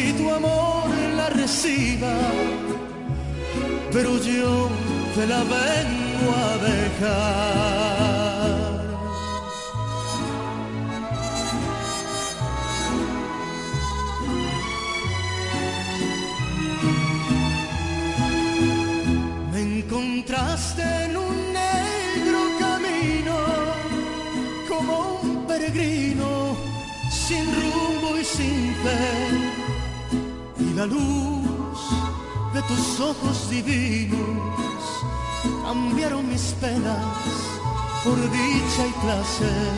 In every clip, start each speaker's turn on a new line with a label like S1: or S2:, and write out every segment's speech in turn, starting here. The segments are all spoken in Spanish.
S1: si tu amor la reciba, pero yo te la vengo a dejar. Me encontraste en un negro camino, como un peregrino, sin rumbo y sin fe. La luz de tus ojos divinos cambiaron mis penas por dicha y placer.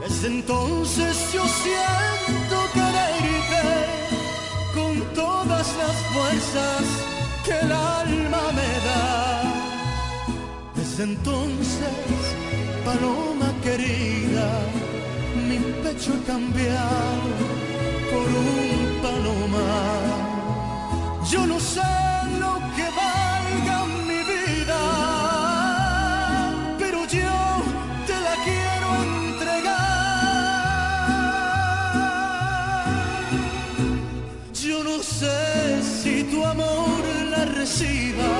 S1: Desde entonces yo siento quererte con todas las fuerzas que el alma me da. Desde entonces, paloma querida, mi pecho cambiado por un palomar. Yo no sé lo que valga mi vida, pero yo te la quiero entregar. Yo no sé si tu amor la reciba,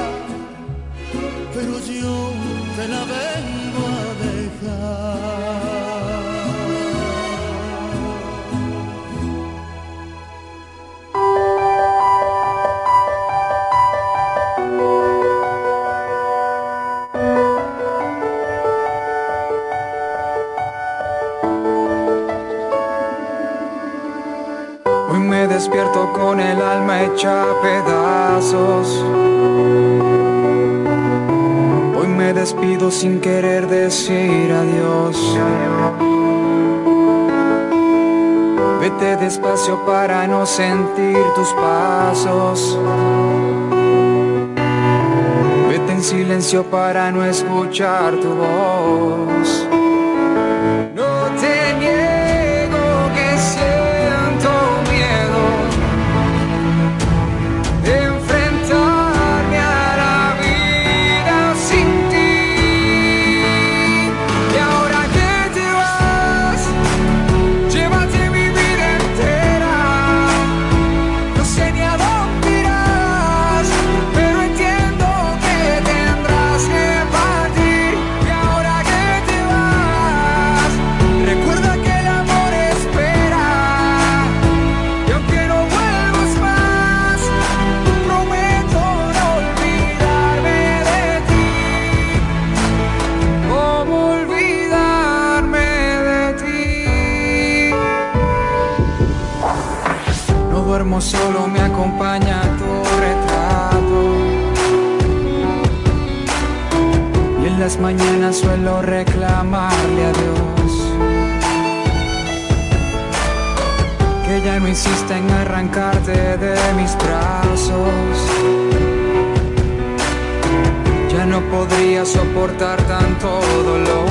S1: pero yo te la vengo a dejar.
S2: Despierto con el alma hecha pedazos. Hoy me despido sin querer decir adiós. Vete despacio para no sentir tus pasos. Vete en silencio para no escuchar tu voz. Duermo solo, me acompaña tu retrato. Y en las mañanas suelo reclamarle a Dios que ya no insista en arrancarte de mis brazos. Ya no podría soportar tanto dolor.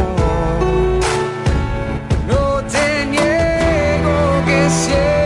S2: No te niego que siento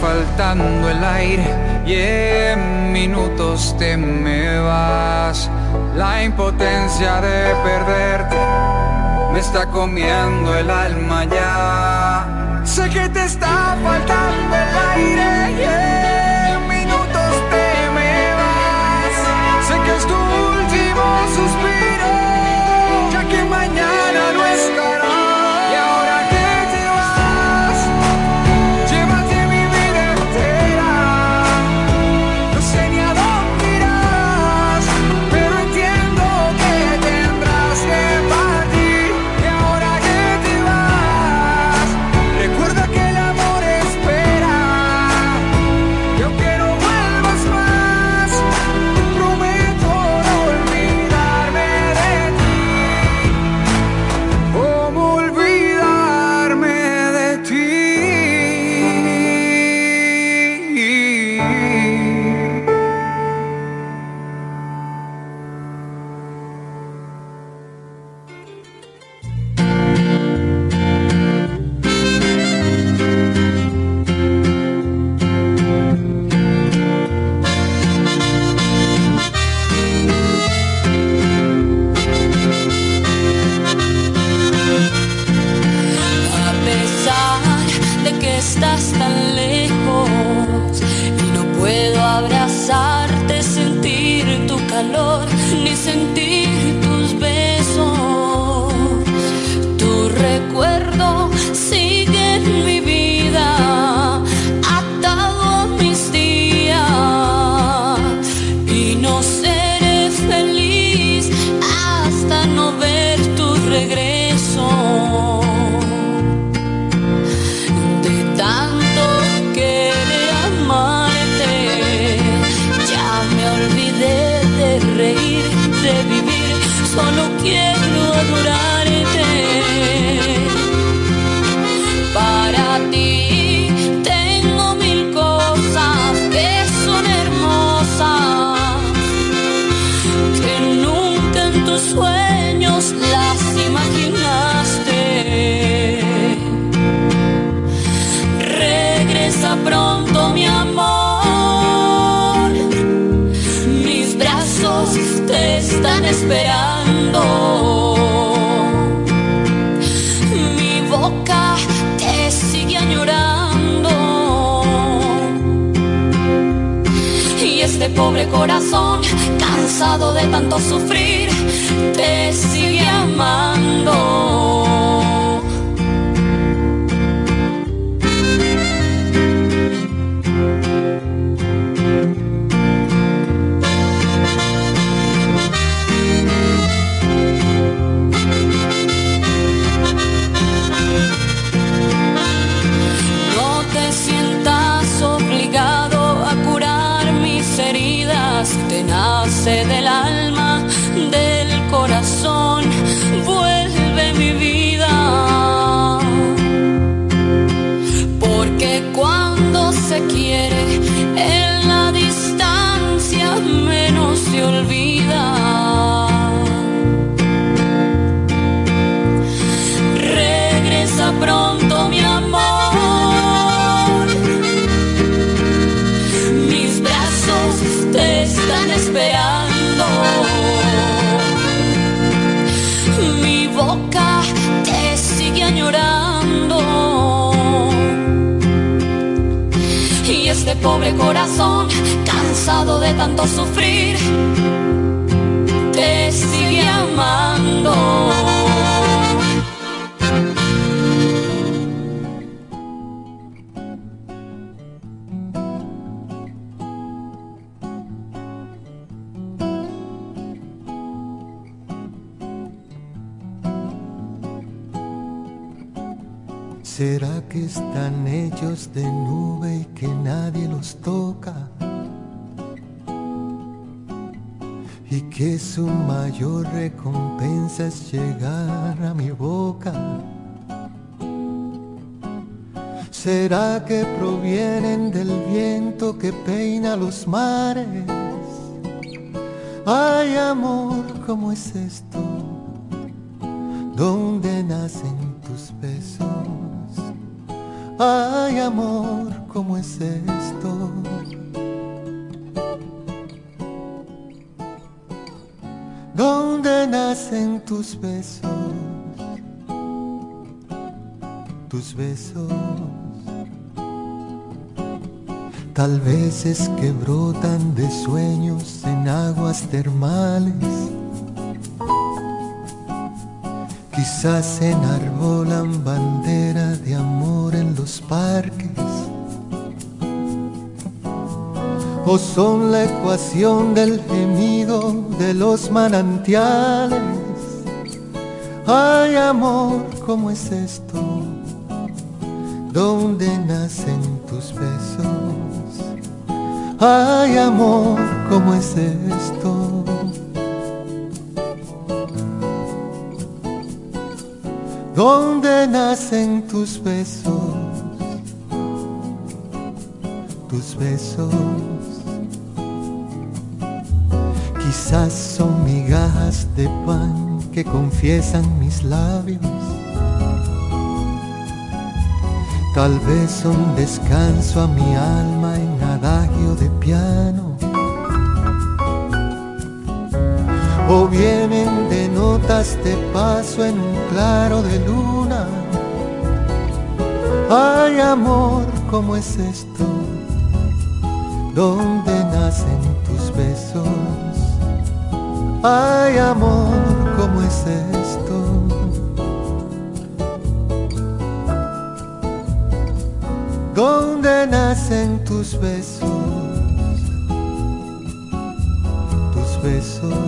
S2: faltando el aire y en minutos te me vas. La impotencia de perderte me está comiendo el alma ya. Sé que te está faltando el aire que
S3: peina los mares? Ay amor, ¿cómo es esto? ¿Dónde nacen tus besos? Ay amor, ¿cómo es esto? ¿Dónde nacen tus besos? Tus besos. Tal vez es que brotan de sueños en aguas termales Quizás enarbolan bandera de amor en los parques. O son la ecuación del gemido de los manantiales. Ay amor, ¿cómo es esto? ¿Dónde nacen? Ay amor, ¿cómo es esto? ¿Dónde nacen tus besos? Tus besos. Quizás son migajas de pan que confiesan mis labios. Tal vez son descanso a mi alma en adagio de piano. O vienen de notas de paso en un claro de luna. Ay amor, ¿cómo es esto? ¿Dónde nacen tus besos?
S4: Ay amor, ¿cómo es esto? ¿Dónde nacen tus besos? Tus besos.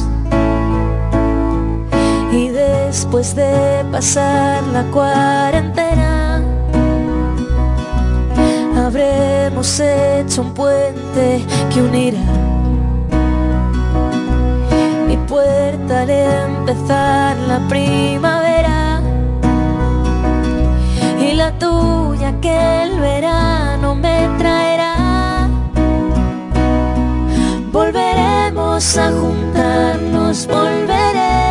S5: Después de pasar la cuarentena, habremos hecho un puente que unirá mi puerta al empezar la primavera y la tuya que el verano me traerá. Volveremos a juntarnos, volveremos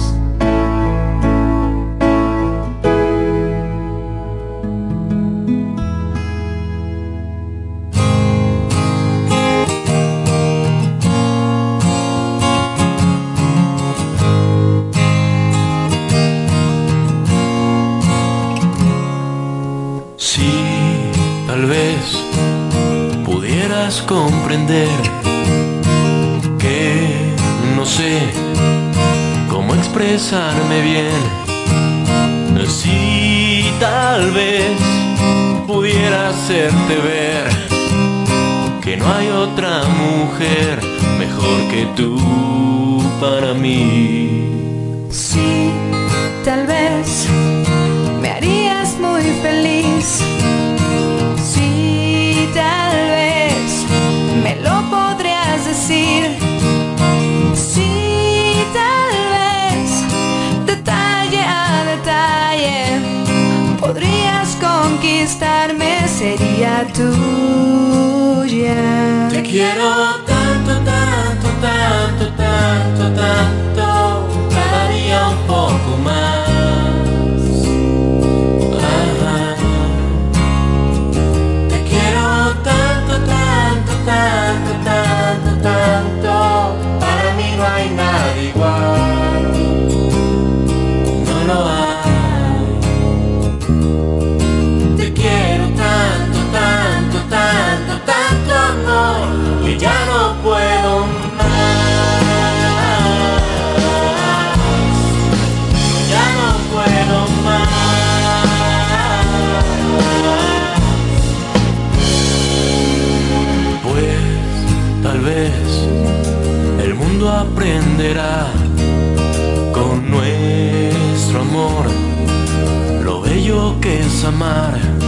S6: Que no sé cómo expresarme bien. Si tal vez pudiera hacerte ver que no hay otra mujer mejor mejor que tú para mí.
S2: Sí, tal vez me harías muy feliz. Sería tuya.
S6: Te quiero tanto, tanto, tanto, tanto, tanto, con nuestro amor lo bello que es amar.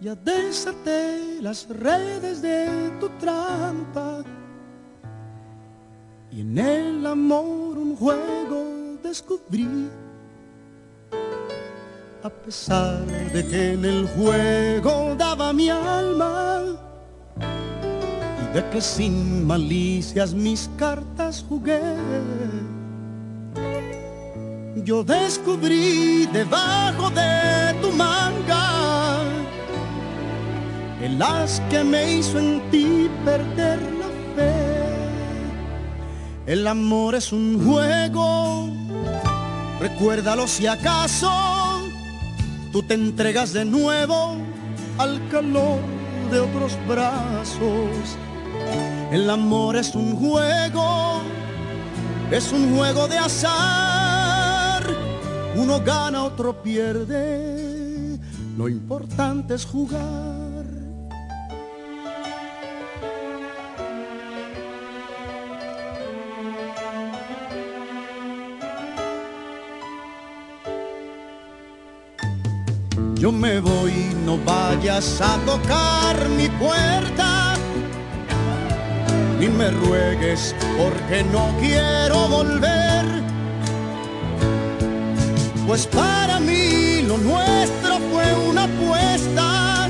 S6: Ya
S4: desaté las redes de tu trampa y en el amor un juego descubrí. A pesar de que en el juego daba mi alma, y de que sin malicias mis cartas jugué. Yo descubrí debajo de tu manga el as que me hizo en ti perder la fe. El amor es un juego, recuérdalo si acaso tú te entregas de nuevo al calor de otros brazos. El amor es un juego, es un juego de azar. Uno gana, otro pierde. Lo importante es jugar. Yo me voy, no vayas a tocar mi puerta, ni me ruegues porque no quiero volver. Pues para mí lo nuestro fue una apuesta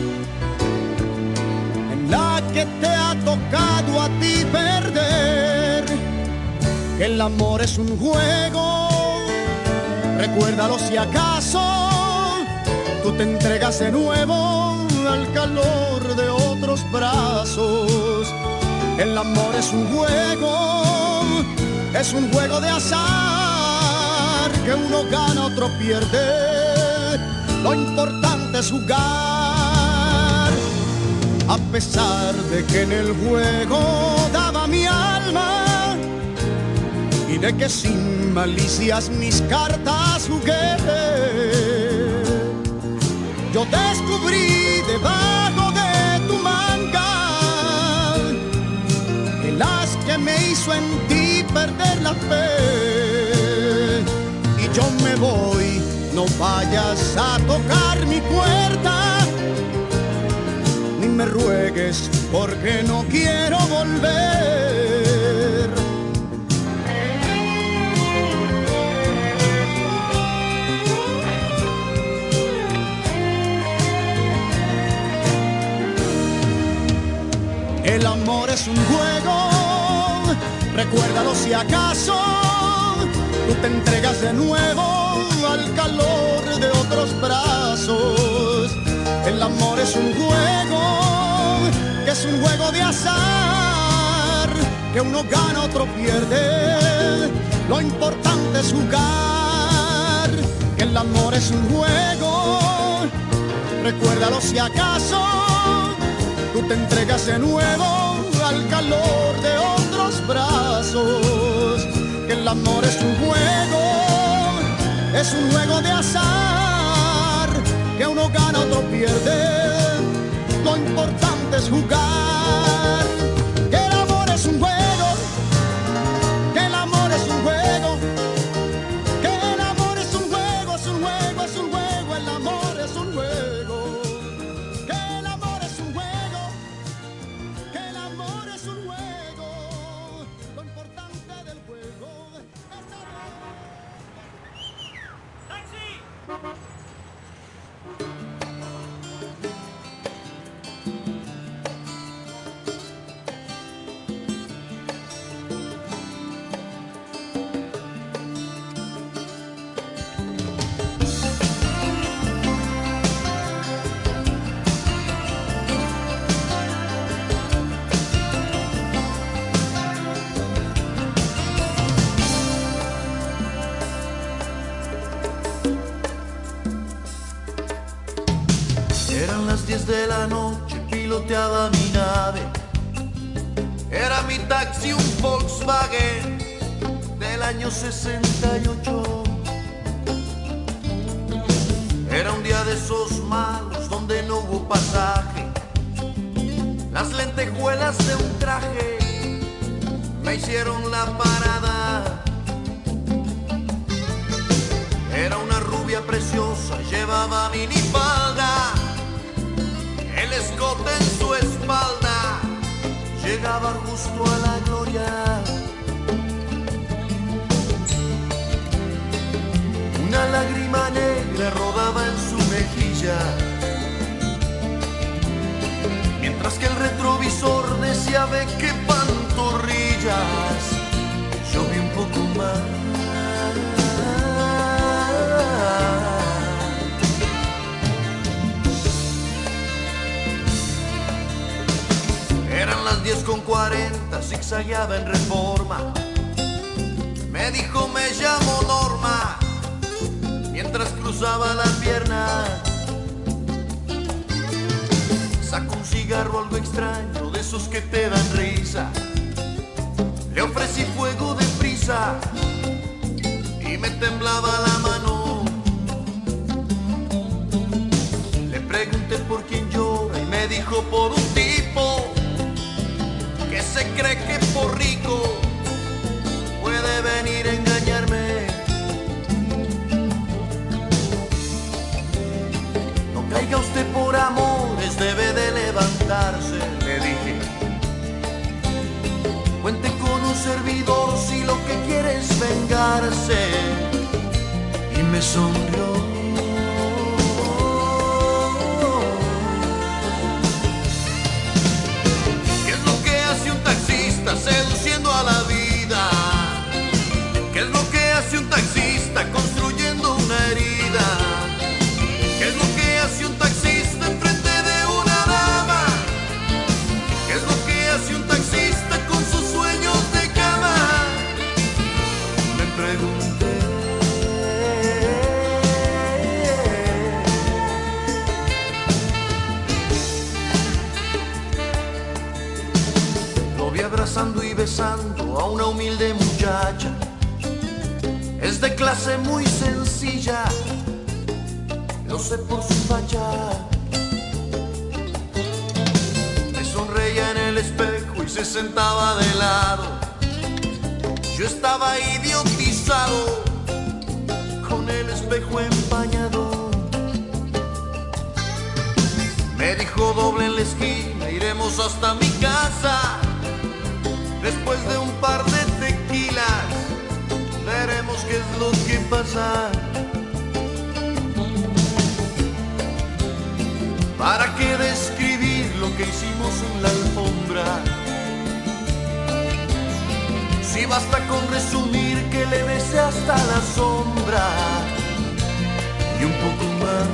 S4: en la que te ha tocado a ti perder. El amor es un juego, recuérdalo si acaso tú te entregas de nuevo al calor de otros brazos. El amor es un juego, es un juego de azar que uno gana, otro pierde. Lo importante es jugar. a pesar de que en el juego daba mi alma y de que sin malicias mis cartas jugué. Yo descubrí debajo de tu manga el as que me hizo en ti perder la fe. Y yo me voy, no vayas a tocar mi puerta, ni me ruegues porque no quiero volver. El amor es un juego, recuérdalo si acaso tú te entregas de nuevo al calor de otros brazos. El amor es un juego, que es un juego de azar, que uno gana, otro pierde. Lo importante es jugar, que el amor es un juego, recuérdalo si acaso tú te entregas de nuevo al calor de otros brazos. Que el amor es un juego, es un juego de azar, que uno gana, otro pierde. Lo importante es jugar.
S7: Mientras que el retrovisor decía ve qué pantorrillas, yo vi un poco más. Eran las 10 con 40, zigzagueaba en reforma. Me dijo me llamo Norma, mientras cruzaba la pierna. Cigarro algo extraño, de esos que te dan risa. Le ofrecí fuego de prisa y me temblaba la mano. Es vengarse. Y me sonrió. Sentaba de lado. Yo estaba idiotizado con el espejo empañado. Me dijo doble en la esquina, iremos hasta mi casa. Después de un par de tequilas, veremos qué es lo que pasa. ¿Para qué describir lo que hicimos en la alfombra? Si basta con resumir que le besé hasta la sombra y un poco más.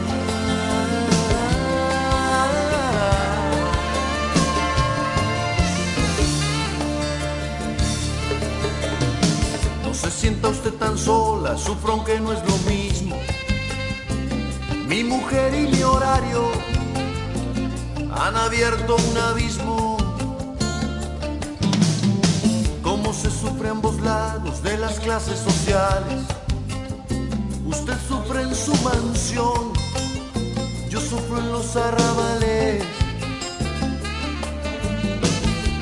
S7: No se sienta usted tan sola, sufro aunque no es lo mismo. Mi mujer y mi horario han abierto un abismo. Sufre ambos lados de las clases sociales. Usted sufre en su mansión, yo sufro en los arrabales.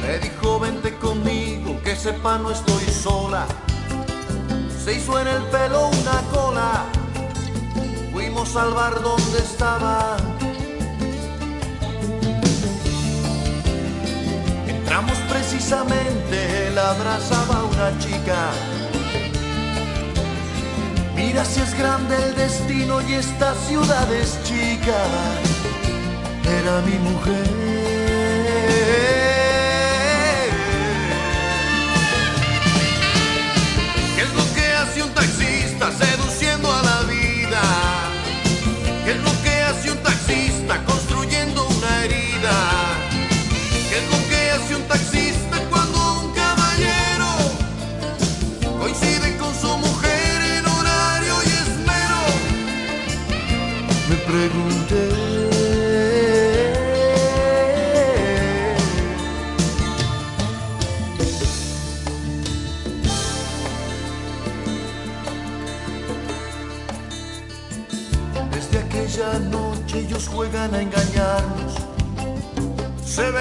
S7: Me dijo vente conmigo, que sepa no estoy sola. Se hizo en el pelo una cola, fuimos al bar donde estaba. Entramos precisamente, la abrazaba una chica. Mira si es grande el destino y esta ciudad es chica. Era mi mujer.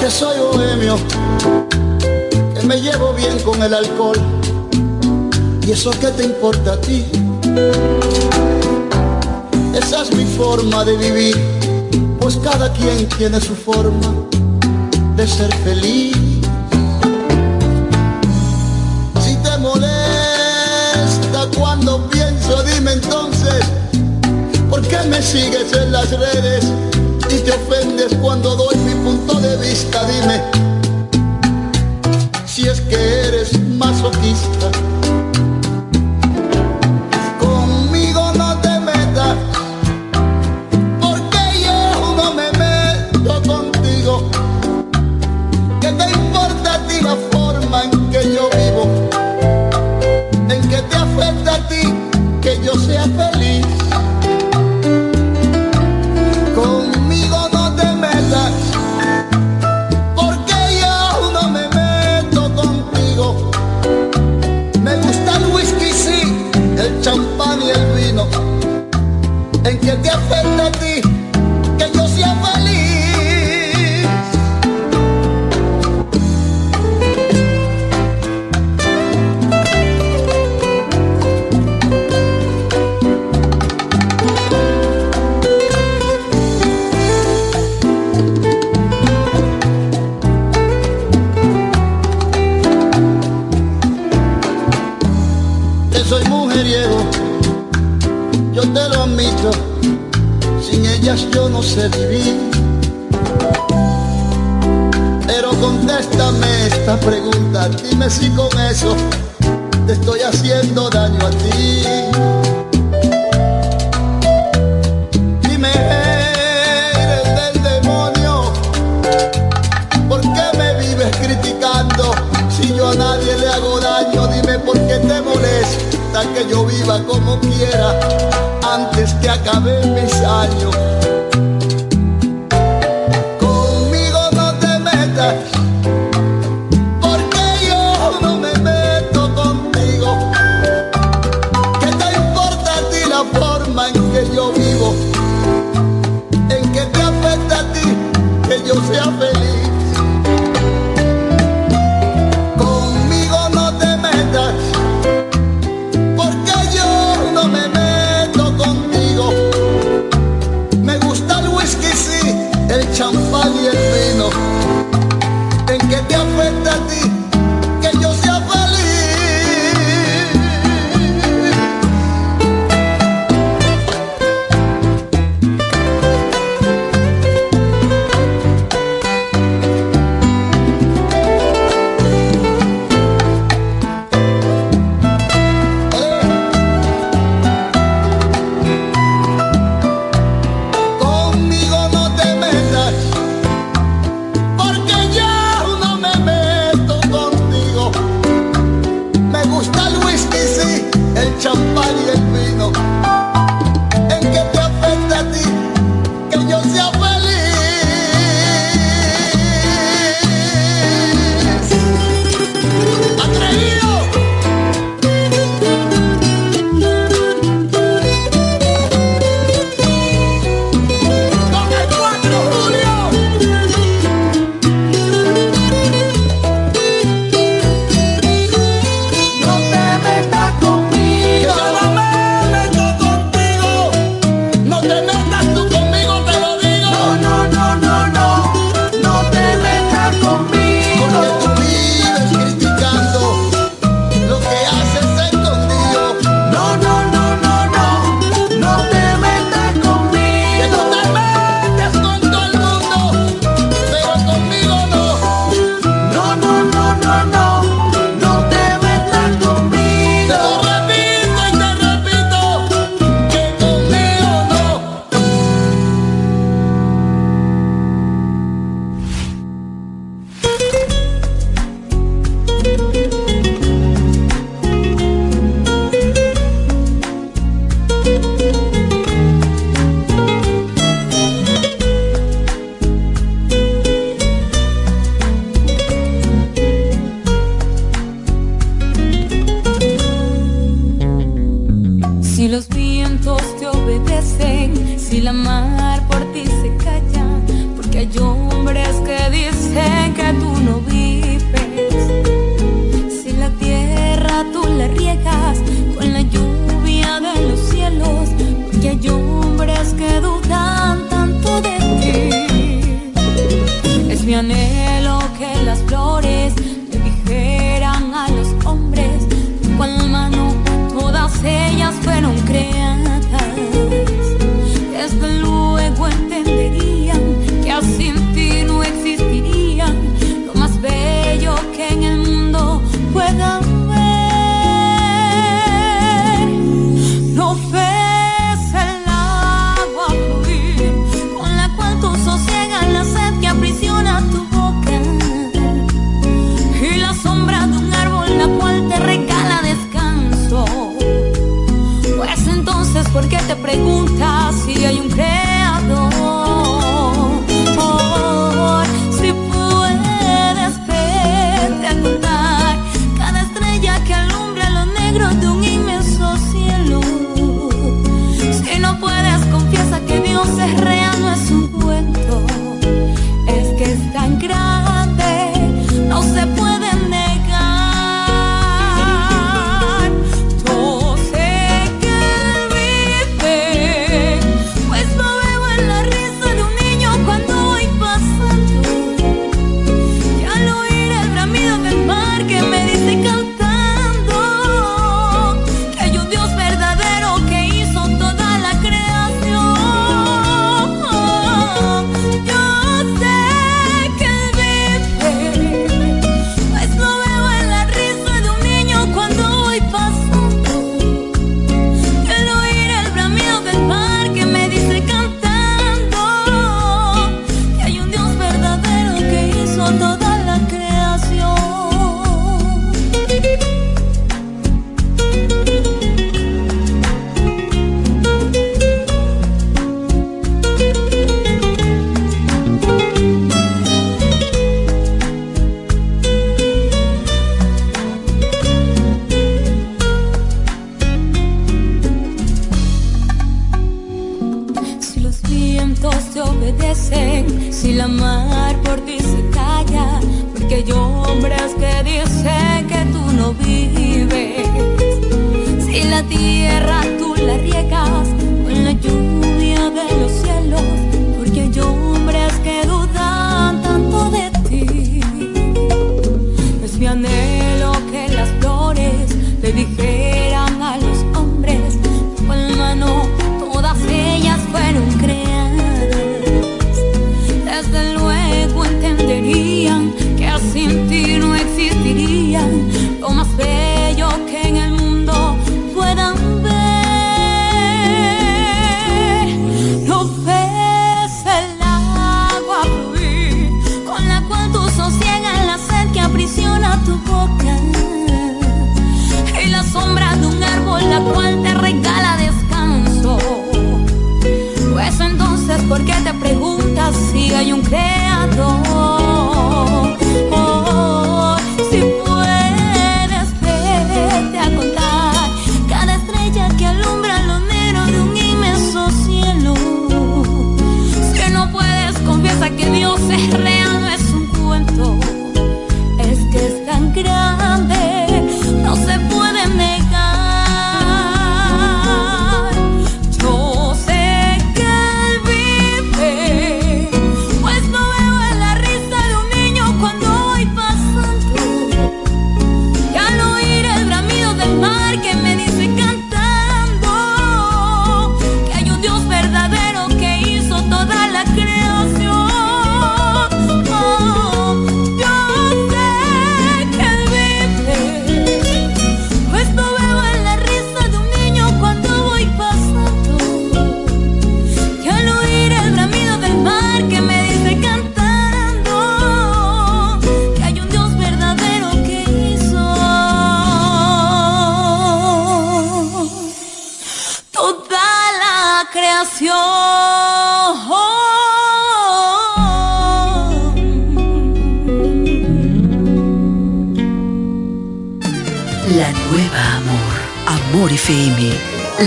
S8: Que soy bohemio, que me llevo bien con el alcohol. ¿Y eso qué te importa a ti? Mi forma de vivir, pues cada quien tiene su forma de ser feliz. Si te molesta cuando pienso, dime entonces, ¿por qué me sigues en las redes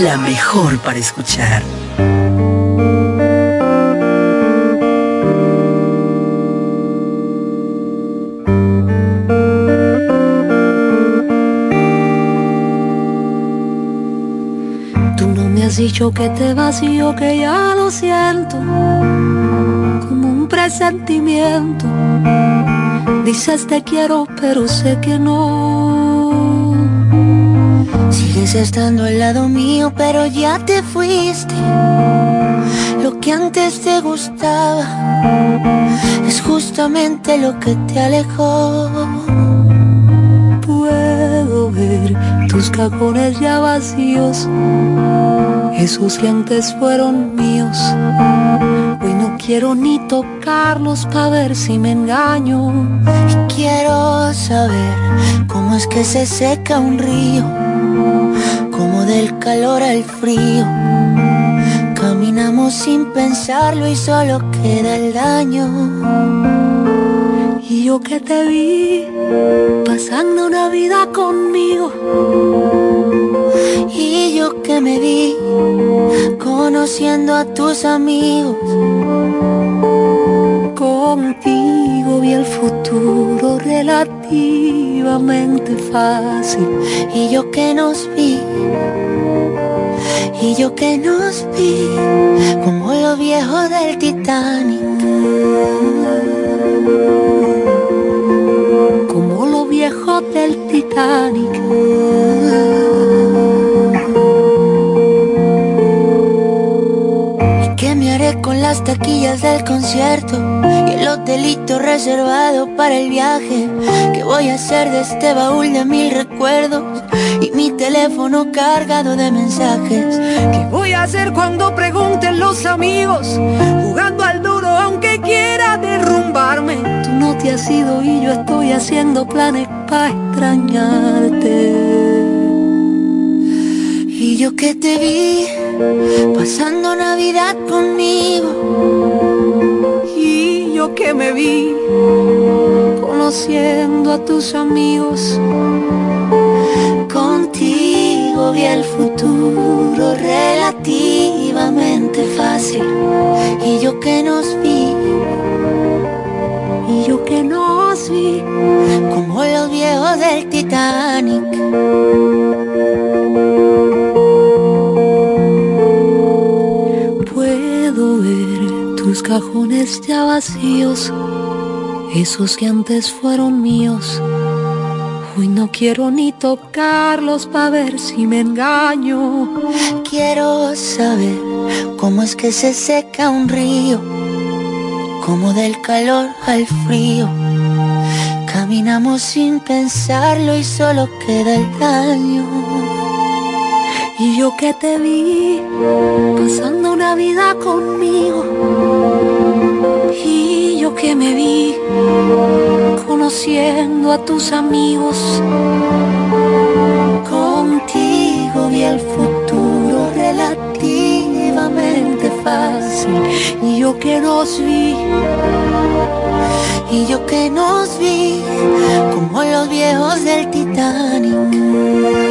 S8: La
S9: mejor para escuchar.
S10: Tú no me has dicho que te vacío, que ya lo siento, como un presentimiento. Dices te quiero, pero sé que no.
S11: Estando al lado mío, pero ya te fuiste. Lo que antes te gustaba es justamente lo que te alejó.
S10: Puedo ver tus cajones ya vacíos, esos que antes fueron míos. Hoy no quiero ni tocarlos para ver si me engaño.
S11: Y quiero saber cómo es que se seca un río, calor al frío. Caminamos sin pensarlo y solo queda el daño.
S10: Y yo que te vi pasando una vida conmigo.
S11: Y yo que me vi conociendo a tus amigos.
S10: Contigo vi el futuro relativamente fácil.
S11: Y yo que nos vi, yo que nos vi, como los viejos del Titanic.
S10: Como los viejos del Titanic.
S11: ¿Y qué me haré con las taquillas del concierto? Y el hotelito reservado para el viaje. ¿Qué voy a hacer de este baúl de mil recuerdos? Teléfono cargado de mensajes.
S10: ¿Qué voy a hacer cuando pregunten los amigos? Jugando al duro aunque quiera derrumbarme. Tú no te has ido y yo estoy haciendo planes para extrañarte.
S11: Y yo que te vi pasando Navidad conmigo.
S10: Y yo que me vi conociendo a tus amigos
S11: vi el futuro relativamente fácil. Y yo que nos vi
S10: y yo que nos vi
S11: como los viejos del Titanic.
S10: Puedo ver tus cajones ya vacíos esos que antes fueron míos. Hoy no quiero ni tocarlos para ver si me engaño.
S12: Quiero saber cómo es que se seca un río, como del calor al frío. Caminamos sin pensarlo y solo queda el daño.
S10: Y yo que te vi pasando una vida conmigo. Y yo que me vi conociendo a tus amigos.
S12: Contigo vi el futuro relativamente fácil.
S10: Y yo que nos vi,
S12: y yo que nos vi, como los viejos del Titanic.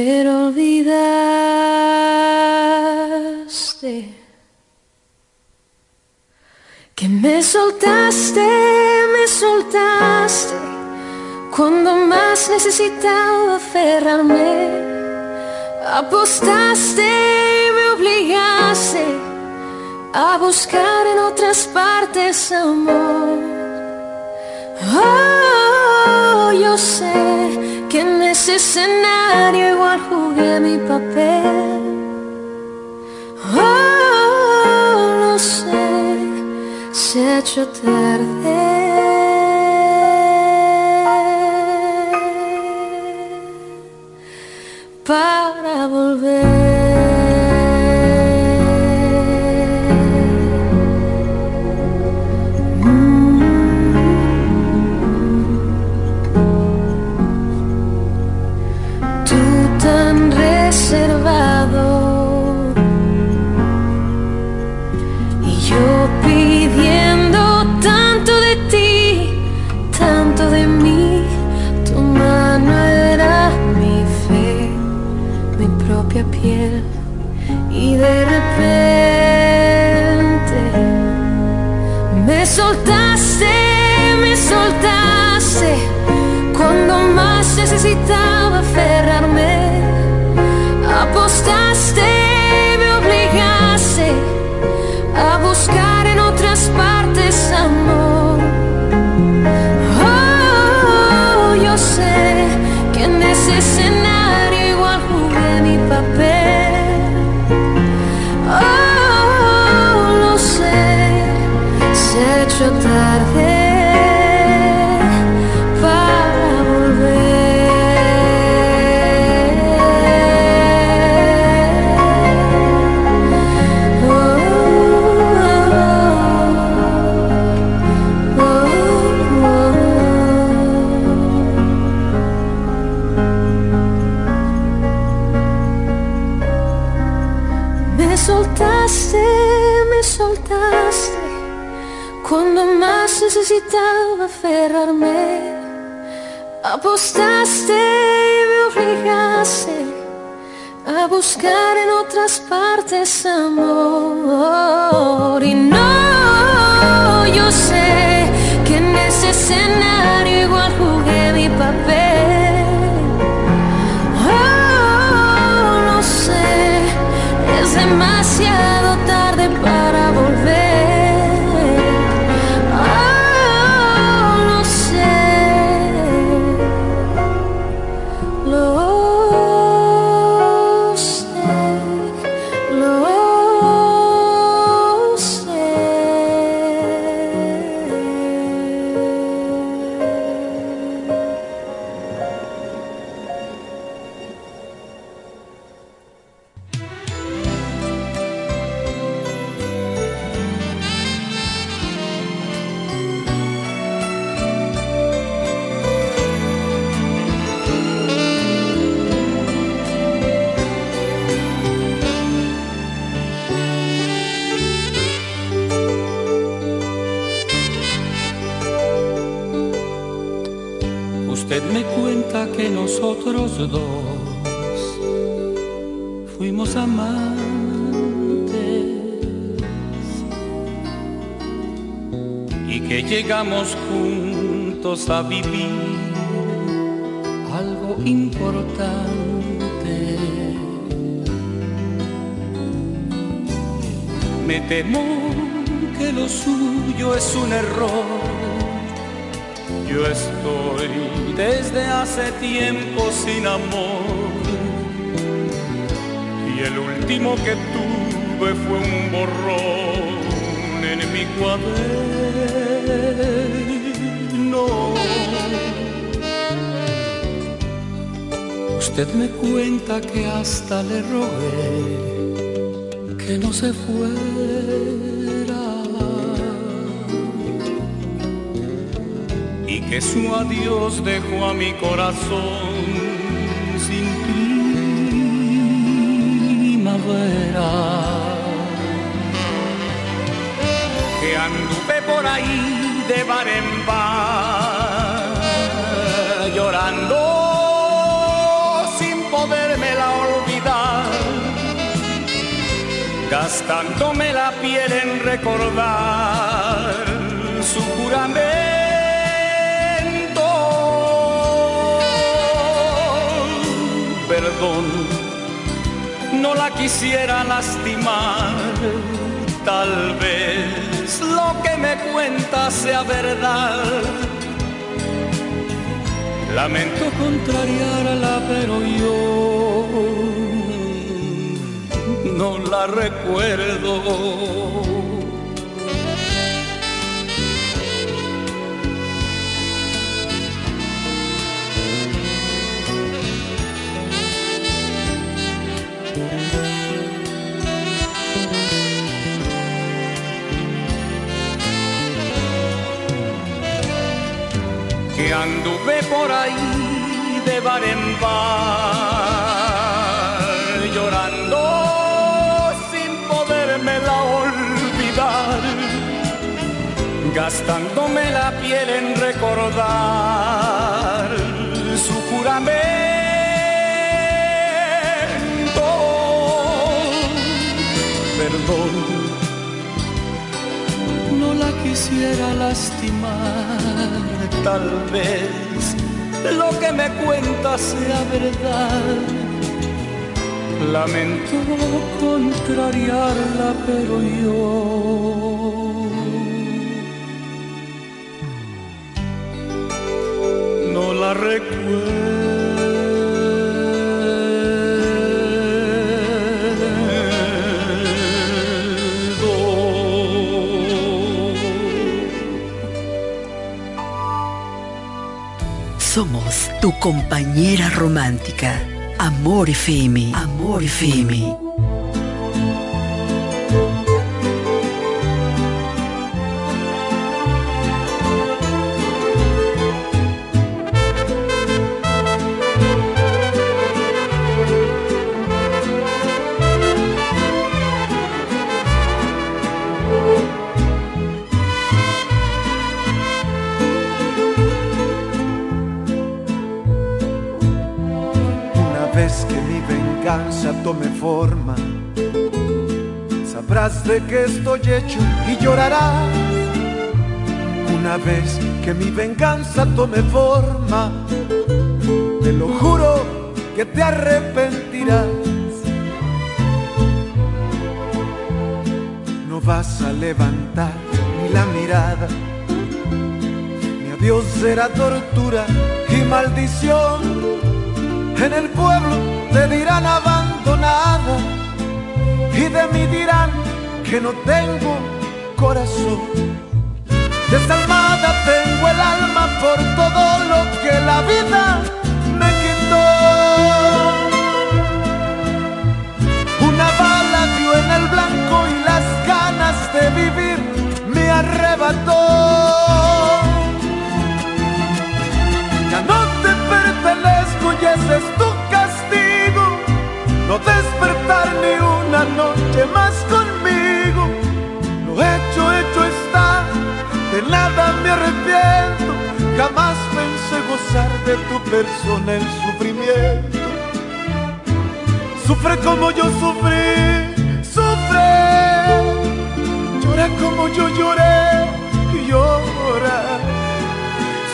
S13: Pero olvidaste que me soltaste, me soltaste cuando más necesitaba aferrarme, apostaste y me obligaste a buscar en otras partes amor. Oh, yo sé que en ese escenario igual jugué mi papel. Oh, no sé, se ha hecho tarde. Para volver. Y de repente me soltaste, me soltaste cuando más necesitaba aferrarme, partes a
S14: vivir algo importante. Me temo que lo suyo es un error yo estoy desde hace tiempo sin amor y el último que tuve fue un borrón en mi cuaderno.
S15: Usted me cuenta que hasta le rogué que no se fuera y que su adiós dejó a mi corazón sin primavera. Que anduve por ahí de bar en bar gastándome la piel en recordar su juramento. Perdón, no la quisiera lastimar, tal vez lo que me cuenta sea verdad. Lamento contrariarla, pero yo no la recuerdo. que anduve por ahí de bar en bar, gastándome la piel en recordar su juramento. Perdón, no la quisiera lastimar tal vez lo que me cuenta sea verdad. Lamento contrariarla, pero yo
S9: Somos tu compañera romántica. Amor FM. Amor FM.
S16: Qué estoy hecho y llorarás. Una vez que mi venganza tome forma, te lo juro que te arrepentirás. No vas a levantar ni la mirada, mi adiós será tortura y maldición. En el pueblo te dirán abandonada y de mí dirán que no tengo corazón. Desalmada tengo el alma por todo lo que la vida me quitó. Una bala dio en el blanco y las ganas de vivir me arrebató. Ya no te pertenezco y ese es tu castigo. No despertar ni una noche más conmigo. Nada me arrepiento. Jamás pensé gozar de tu persona el sufrimiento. Sufre como yo sufrí, sufre. Llora como yo lloré, llora.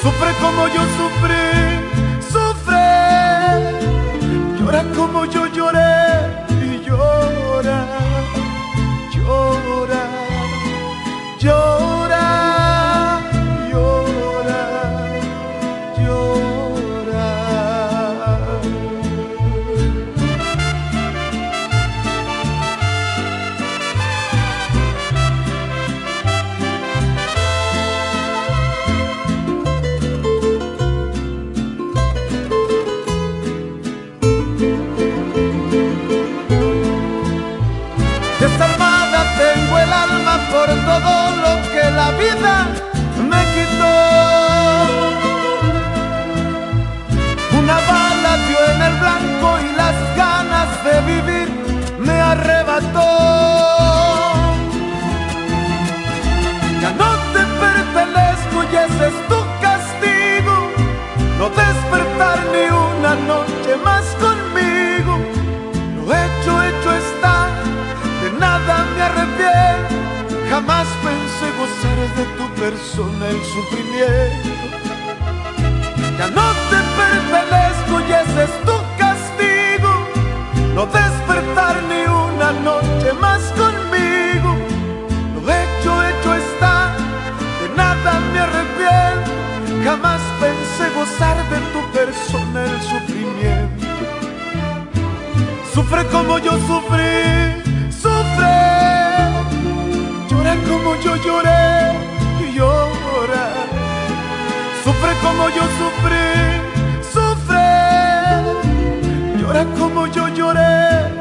S16: Sufre como yo sufrí, sufre. Llora como yo lloré llora, llora, llora, me quitó.
S17: Una bala dio en el blanco y las ganas de vivir me arrebató. Ya no te pertenezco y es tu castigo. No despertar ni una noche más conmigo. Lo hecho, hecho está, de nada me arrepiento, jamás pensé persona el sufrimiento. Ya no te pertenezco y ese es tu castigo. No despertar ni una noche más conmigo. Lo hecho, hecho está, de nada me arrepiento. Jamás pensé
S10: gozar de tu persona el sufrimiento. Sufre como yo sufrí, como yo lloré y llora. Sufre como yo sufrí, sufre. Llora como yo lloré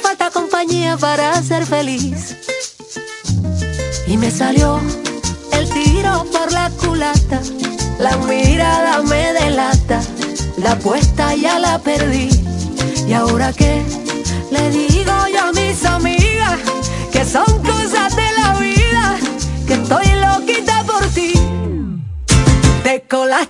S10: falta compañía para ser feliz. Y me salió el tiro por la culata. La mirada me delata. La apuesta ya la perdí. ¿Y ahora qué? Le digo yo a mis amigas que son cosas de la vida, que estoy loquita por ti. Te colaste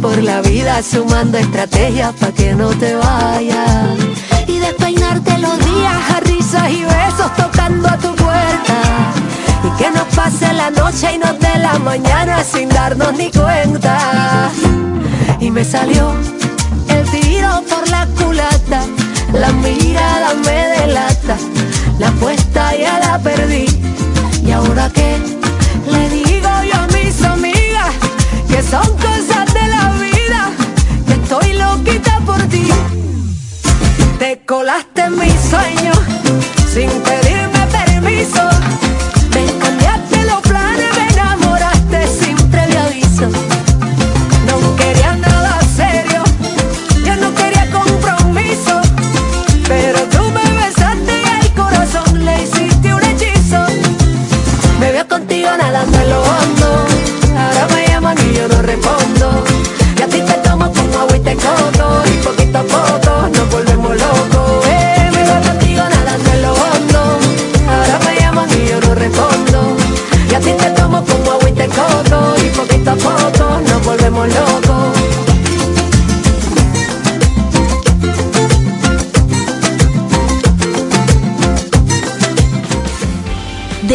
S10: por la vida sumando estrategias para que no te vayas. Y despeinarte los días a risas y besos tocando a tu puerta. Y que nos pase la noche y nos dé la mañana sin darnos ni cuenta. Y me salió el tiro por la culata. La mirada me delata. La apuesta ya la perdí. ¿Y ahora qué? Le digo yo a mis amigas que son cosas colaste en mis sueños sin pedirme permiso.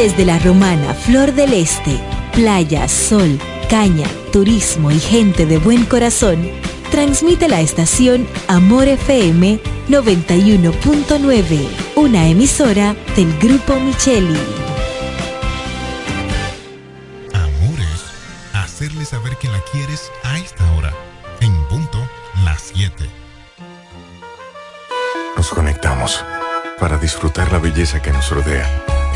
S9: Desde la romana Flor del Este, playa, sol, caña, turismo y gente de buen corazón, transmite la estación Amor FM 91.9, una emisora del Grupo Micheli.
S18: Hacerle saber que la quieres a esta hora, en punto las 7.
S19: Nos conectamos para disfrutar la belleza que nos rodea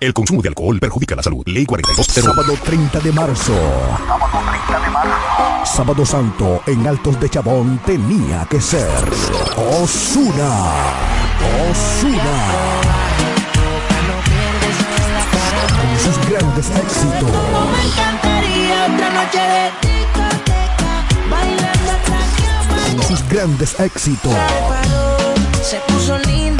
S20: El consumo de alcohol perjudica la salud. Ley 42.
S21: Sábado 30 de marzo.
S20: Sábado 30 de marzo.
S21: Sábado Santo en Altos de Chabón tenía que ser Osuna. Osuna. Con sus grandes éxitos.
S12: Me encantaría otra noche de discoteca, bailando hasta
S21: Con sus grandes éxitos.
S12: Se puso linda,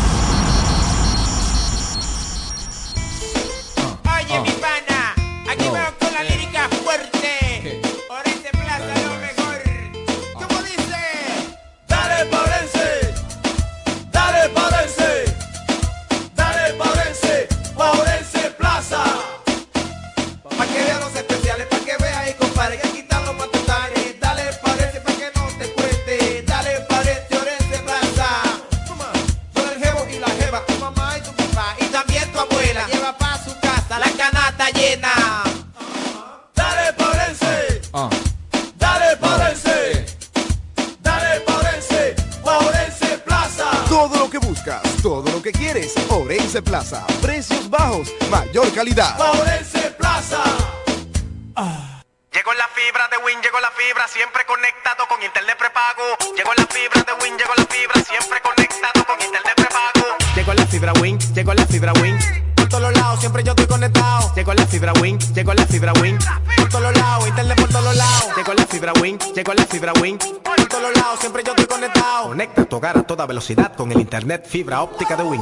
S17: Paurense, dale Paurense, dale Paurense, Paurense Plaza.
S22: Todo lo que buscas, todo lo que quieres. Orense Plaza. Precios bajos, mayor calidad.
S17: Paurense Plaza.
S23: Llegó la fibra de Win, llegó la fibra, siempre conectado con internet prepago. Llegó la fibra de Win, llegó la fibra, siempre conectado con internet prepago. Llegó la fibra Win, llegó la fibra Win. Por todos lados, siempre yo estoy conectado. Llegó la fibra Win, llegó la fibra Win. Por todos lados, internet todos lados. Llegó la fibra Win, llegó la fibra Win. Por todos lados, siempre yo estoy conectado. Conecta tu hogar a toda velocidad con el internet fibra óptica de Win.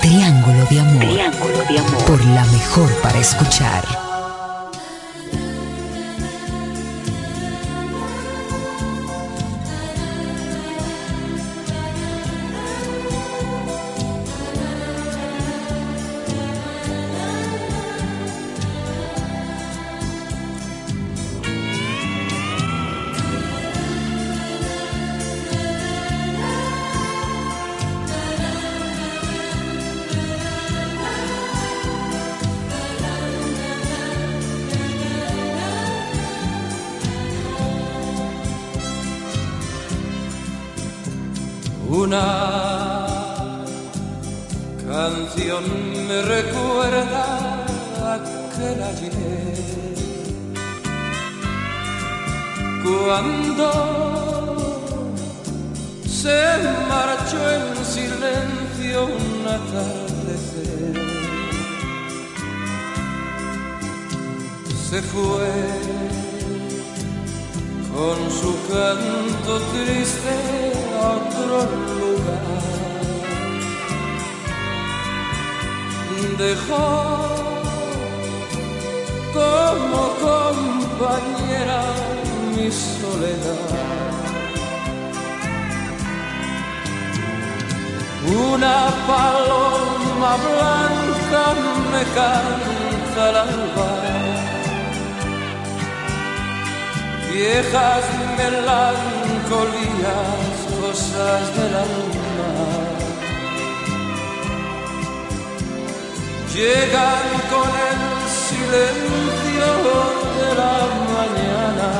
S24: Triángulo de Amor.
S25: Triángulo de Amor.
S24: Por la mejor para escuchar.
S26: Una canción me recuerda aquel ayer cuando se marchó en silencio un atardecer. Se fue con su canto triste a otro Dejó como compañera mi soledad. Una paloma blanca me canta al alba. Viejas melancolías, cosas del alma. Llegan con el silencio de la mañana.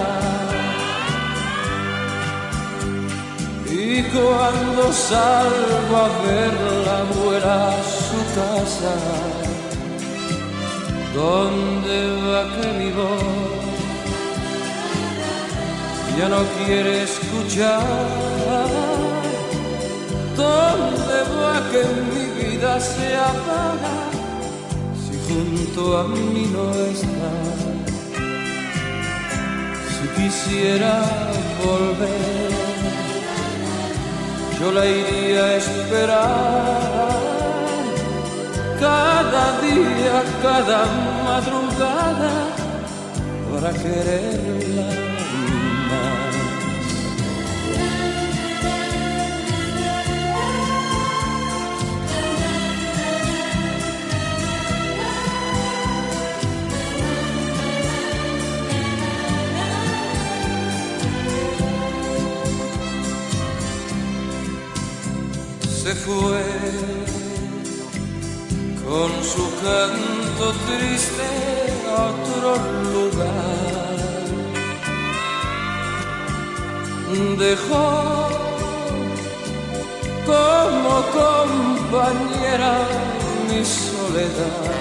S26: Y cuando salgo a verla fuera a su casa, ¿dónde va que mi voz ya no quiere escuchar? ¿Dónde va que mi vida se apaga junto a mí no está? Si quisiera volver yo la iría a esperar cada día, cada madrugada para quererla con su canto triste a otro lugar. Dejó como compañera mi soledad.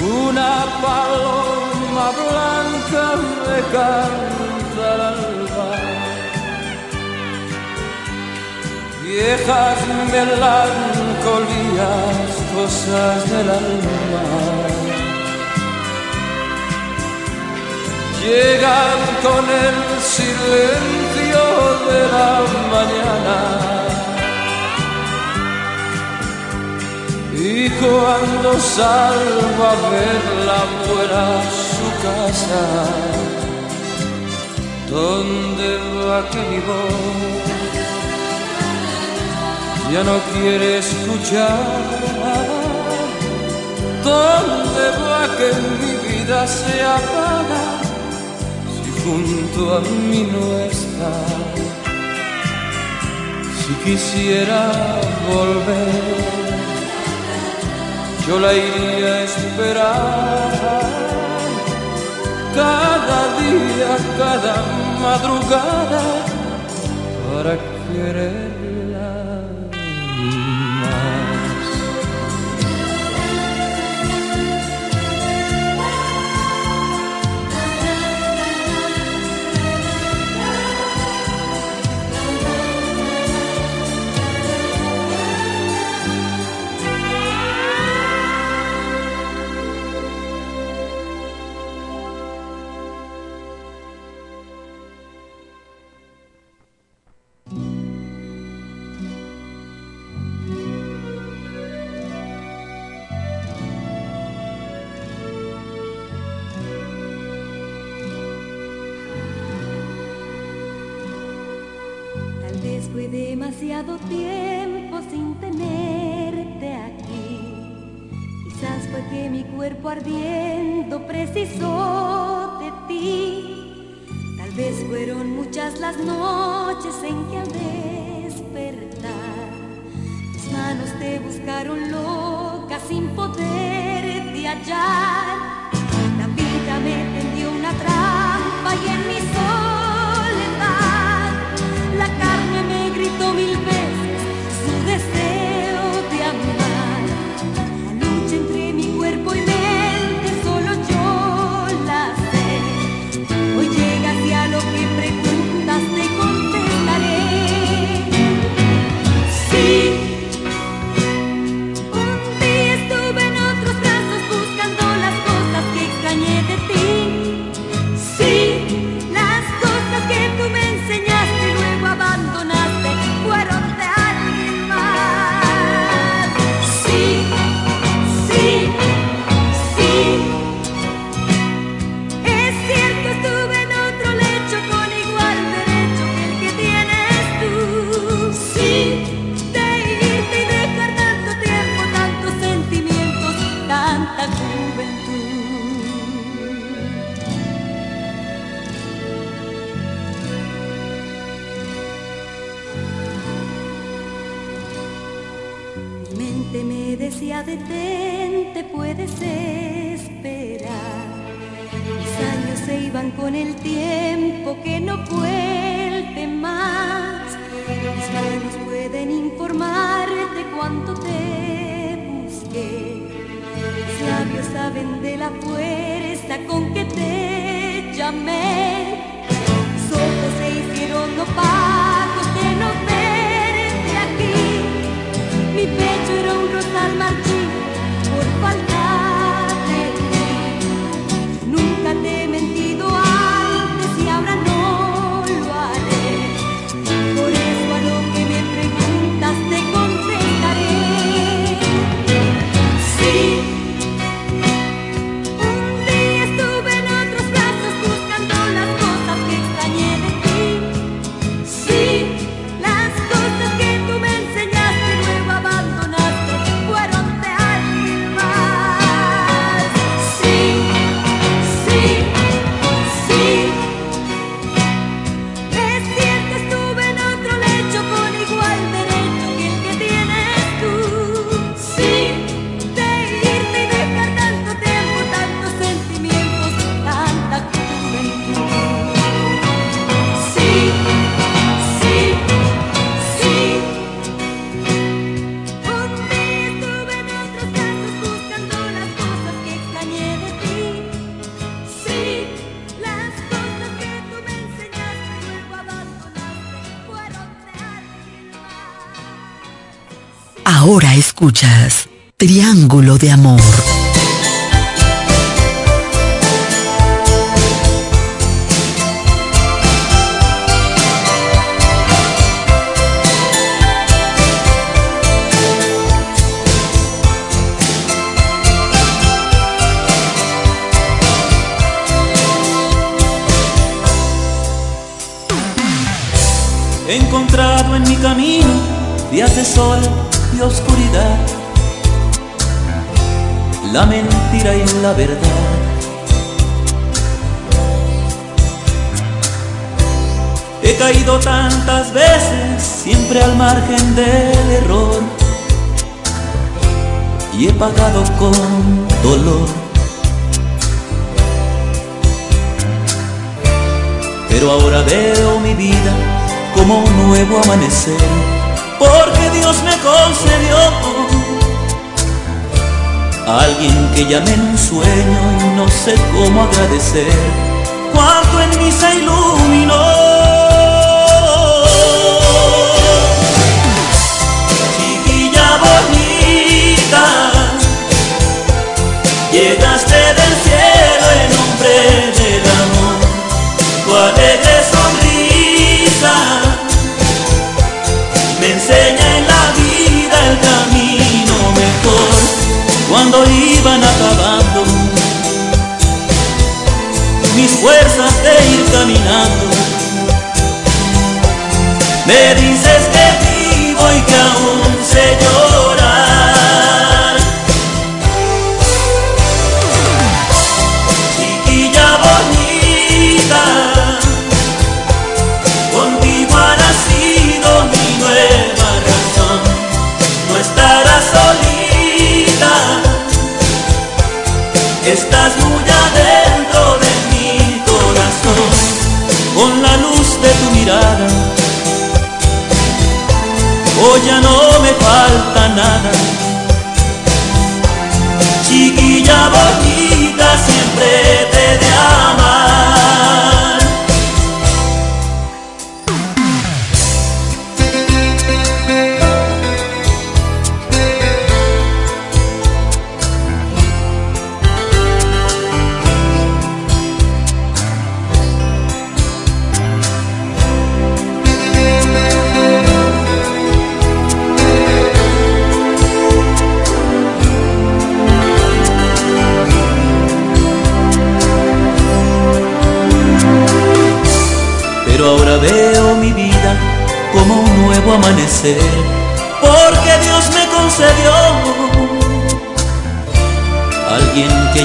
S26: Una paloma blanca me viejas melancolías, cosas del alma. Llegan con el silencio de la mañana. Y cuando salgo a verla fuera su casa, ¿dónde va que mi voz? Ya no quiere escuchar. ¿Dónde va que mi vida se apaga si junto a mí no está? Si quisiera volver, yo la iría a esperar. Cada día, cada madrugada, para quererla.
S27: Ahora
S24: escuchas Triángulo de Amor.
S14: He encontrado en mi camino días de sol oscuridad, la mentira y la verdad. He caído tantas veces, siempre al margen del error, y he pagado con dolor. Pero ahora veo mi vida como un nuevo amanecer porque Dios me concedió alguien que llamé en un sueño y no sé cómo agradecer cuanto en mí se iluminó. Chiquilla bonita, llegaste del cielo en nombre de cuando iban acabando mis fuerzas de ir caminando.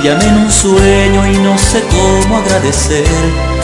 S14: llame en un sueño y no sé cómo agradecer.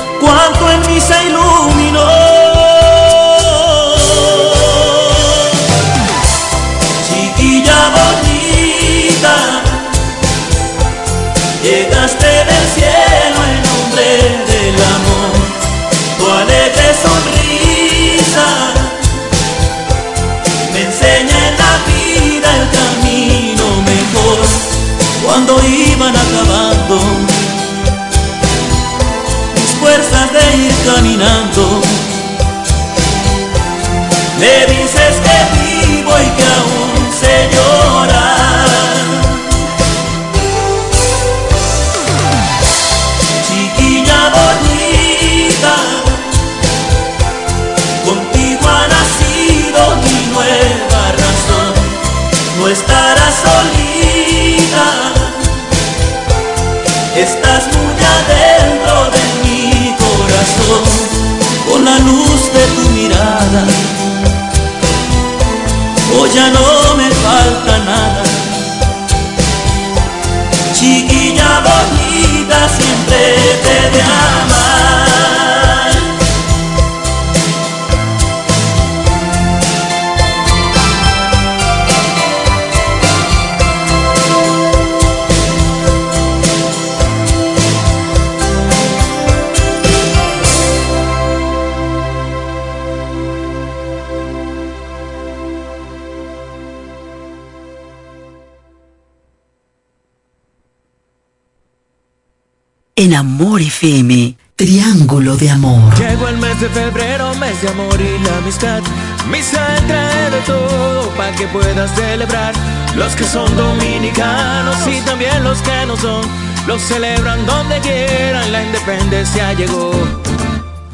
S14: En
S9: Amor FM, Triángulo de Amor.
S7: Llegó el mes de febrero, mes de amor y la amistad. Misa trae de todo para que puedas celebrar. Los que son dominicanos y también los que no son, los celebran donde quieran. La independencia llegó.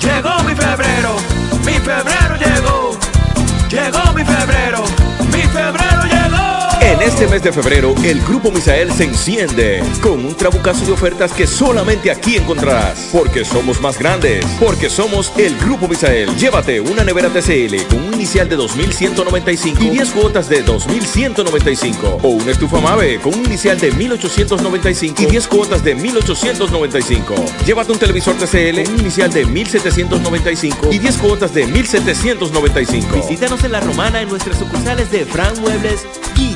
S7: Llegó mi febrero, mi febrero llegó. Llegó mi febrero, mi febrero.
S28: Este mes de febrero, el Grupo Misael se enciende con un trabucazo de ofertas que solamente aquí encontrarás. Porque somos más grandes, porque somos el Grupo Misael. Llévate una nevera TCL con un inicial de 2.195 y 10 cuotas de 2.195. O una estufa Mave con un inicial de 1.895 y 10 cuotas de 1.895. Llévate un televisor TCL con un inicial de 1.795 y 10 cuotas de 1.795.
S7: Visítanos en La Romana en nuestras sucursales de Fran Muebles y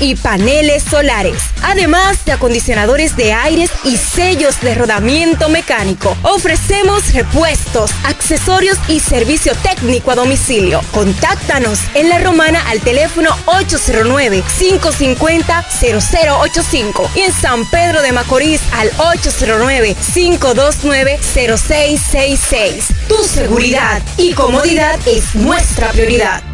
S29: y paneles solares. Además de acondicionadores de aires y sellos de rodamiento mecánico. Ofrecemos repuestos, accesorios y servicio técnico a domicilio. Contáctanos en La Romana al teléfono 809-550-0085 y en San Pedro de Macorís al 809-529-0666. Tu seguridad y comodidad es nuestra prioridad.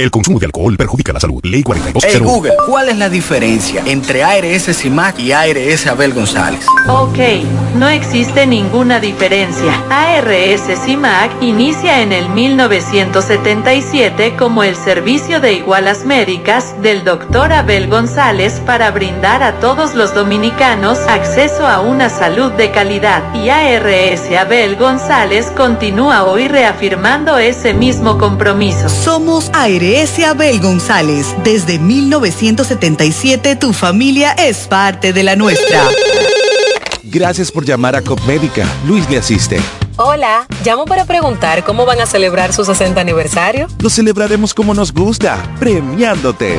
S21: El consumo de alcohol perjudica la salud. Ley 42.
S30: Hey Google, ¿cuál es la diferencia entre ARS CIMAC y ARS Abel González?
S26: Ok, no existe ninguna diferencia. ARS CIMAC inicia en el 1977 como el servicio de igualas médicas del doctor Abel González para brindar a todos los dominicanos acceso a una salud de calidad. Y ARS Abel González continúa hoy reafirmando ese mismo compromiso.
S31: Somos ARS Abel González. Desde 1977 tu familia es parte de la nuestra.
S32: Gracias por llamar a Copmédica. Luis le asiste.
S33: Hola, llamo para preguntar cómo van a celebrar su 60 aniversario.
S32: Lo celebraremos como nos gusta, premiándote.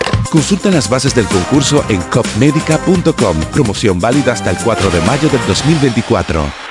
S32: Consulta las bases del concurso en copmedica.com. Promoción válida hasta el 4 de mayo del 2024.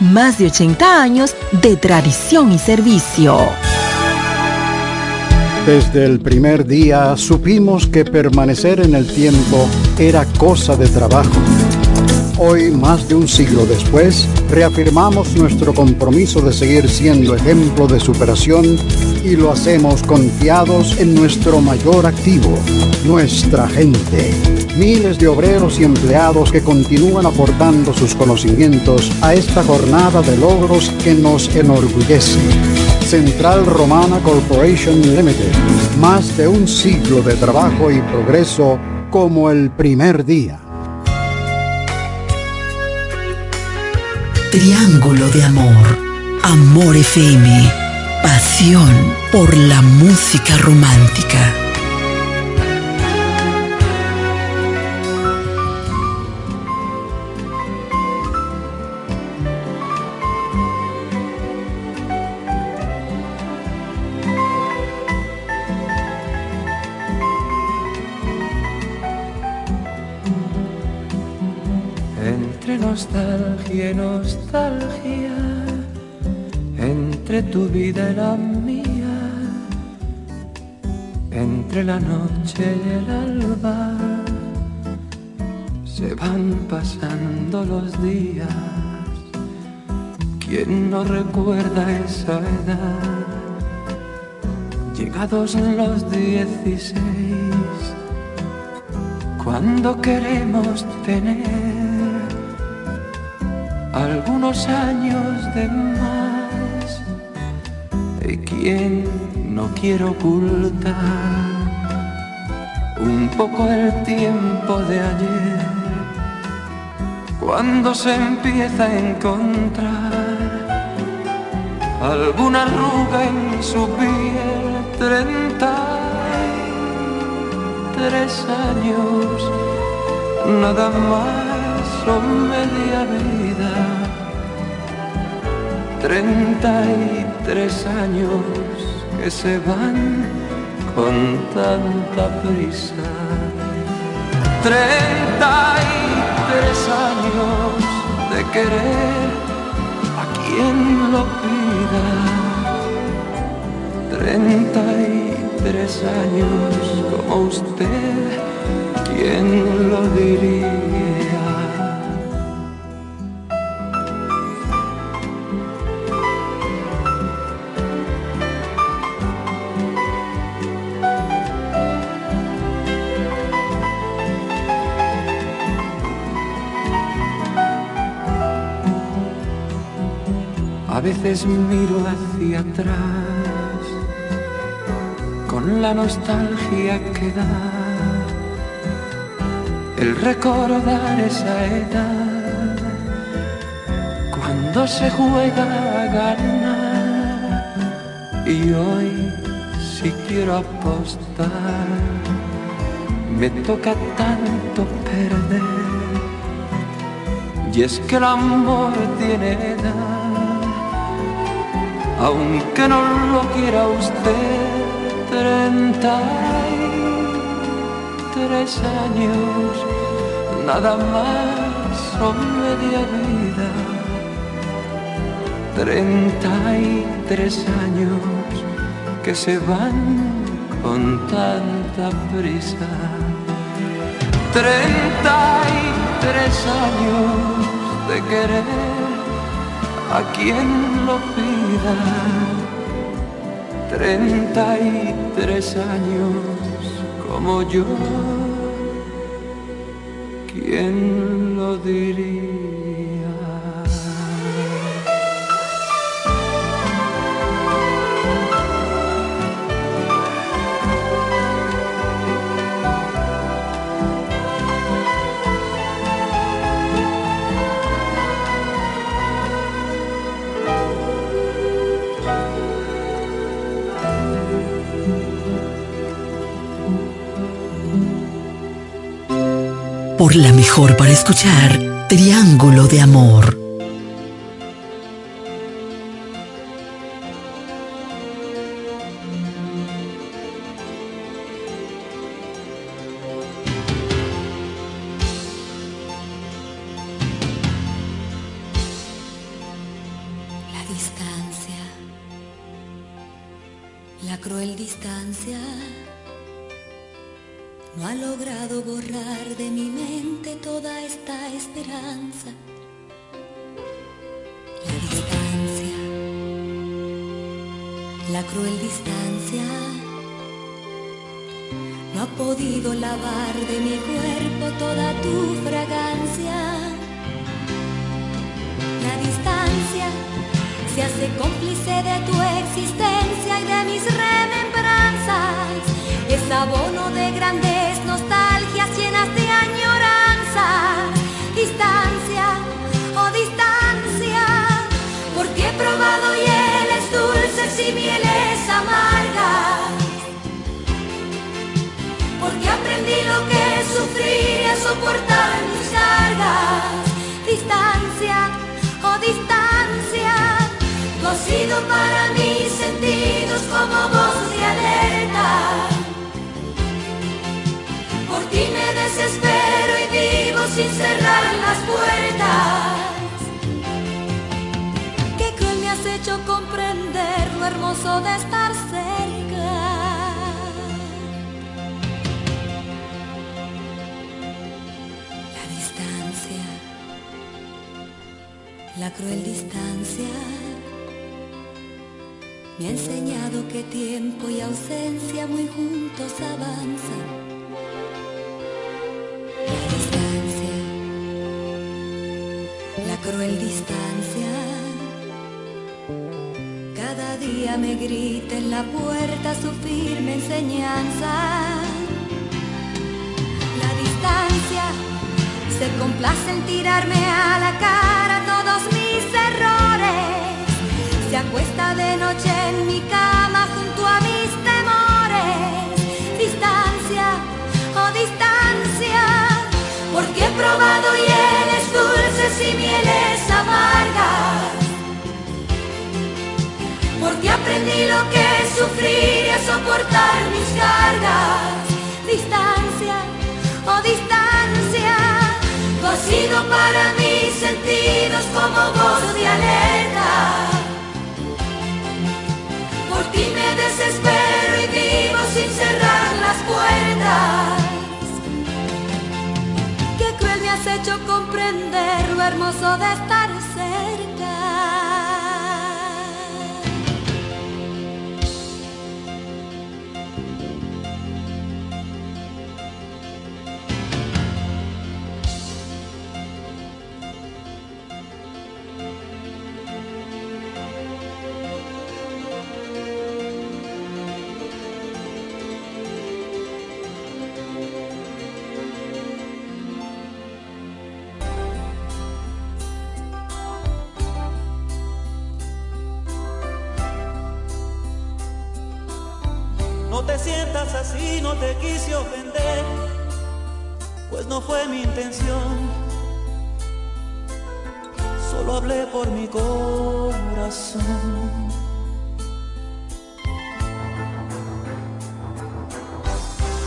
S33: más de 80 años de tradición y servicio.
S34: Desde el primer día supimos que permanecer en el tiempo era cosa de trabajo. Hoy, más de un siglo después, reafirmamos nuestro compromiso de seguir siendo ejemplo de superación y lo hacemos confiados en nuestro mayor activo, nuestra gente. Miles de obreros y empleados que continúan aportando sus conocimientos a esta jornada de logros que nos enorgullece. Central Romana Corporation Limited. Más de un siglo de trabajo y progreso como el primer día.
S9: Triángulo de Amor. Amor FM. Pasión por la música romántica.
S14: La noche y el alba, se van pasando los días. ¿Quién no recuerda esa edad? Llegados los dieciséis, cuando queremos tener algunos años de más y quien no quiere ocultar poco el tiempo de ayer cuando se empieza a encontrar alguna arruga en su piel treinta y tres años nada más son media vida, treinta y tres años que se van con tanta prisa, treinta y tres años de querer a quien lo pida, treinta y tres años como usted, ¿quién lo diría? Veces miro hacia atrás con la nostalgia que da el recordar esa edad cuando se juega a ganar. Y hoy si quiero apostar me toca tanto perder. Y es que el amor tiene edad aunque no lo quiera usted, treinta y tres años, nada más son media vida. Treinta y tres años que se van con tanta prisa. Treinta y tres años de querer a quien lo pida. Treinta y tres años como yo, ¿quién lo diría?
S24: la mejor para escuchar Triángulo de Amor. día me grita en la puerta su firme enseñanza. La distancia se complace en tirarme a la cara todos mis errores. Se acuesta de noche en mi cama junto a mis temores. Distancia, oh distancia, porque he probado hieles dulces y mieles amargas porque aprendí lo que sufrir y a soportar mis cargas. Distancia, oh distancia, tú has sido para mis sentidos como voz de alerta. Por ti me desespero y vivo
S13: sin
S24: cerrar las puertas. Qué cruel me has hecho comprender lo hermoso de estar cerca
S14: te quise ofender, pues no fue mi intención. Solo hablé por mi corazón.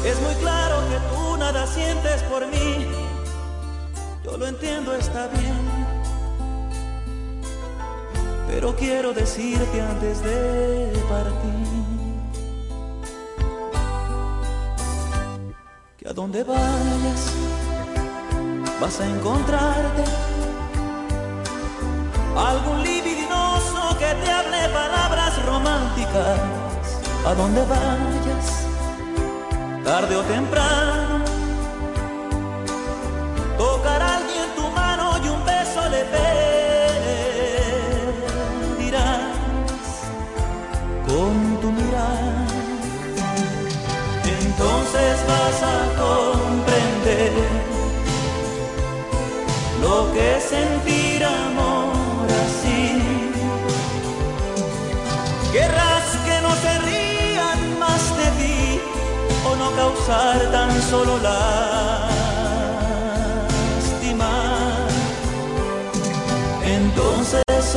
S14: Es muy claro que tú nada sientes por mí. Yo lo entiendo, está bien. Pero quiero decirte antes de partir donde vayas, vas a encontrarte algún libidinoso que te hable palabras románticas. A donde vayas, tarde o temprano, tocará alguien tu mano y un beso le pedirás con tu mirada. Entonces vas a que sentir amor así. Guerras que no se rían más de ti o no causar tan solo lástima. Entonces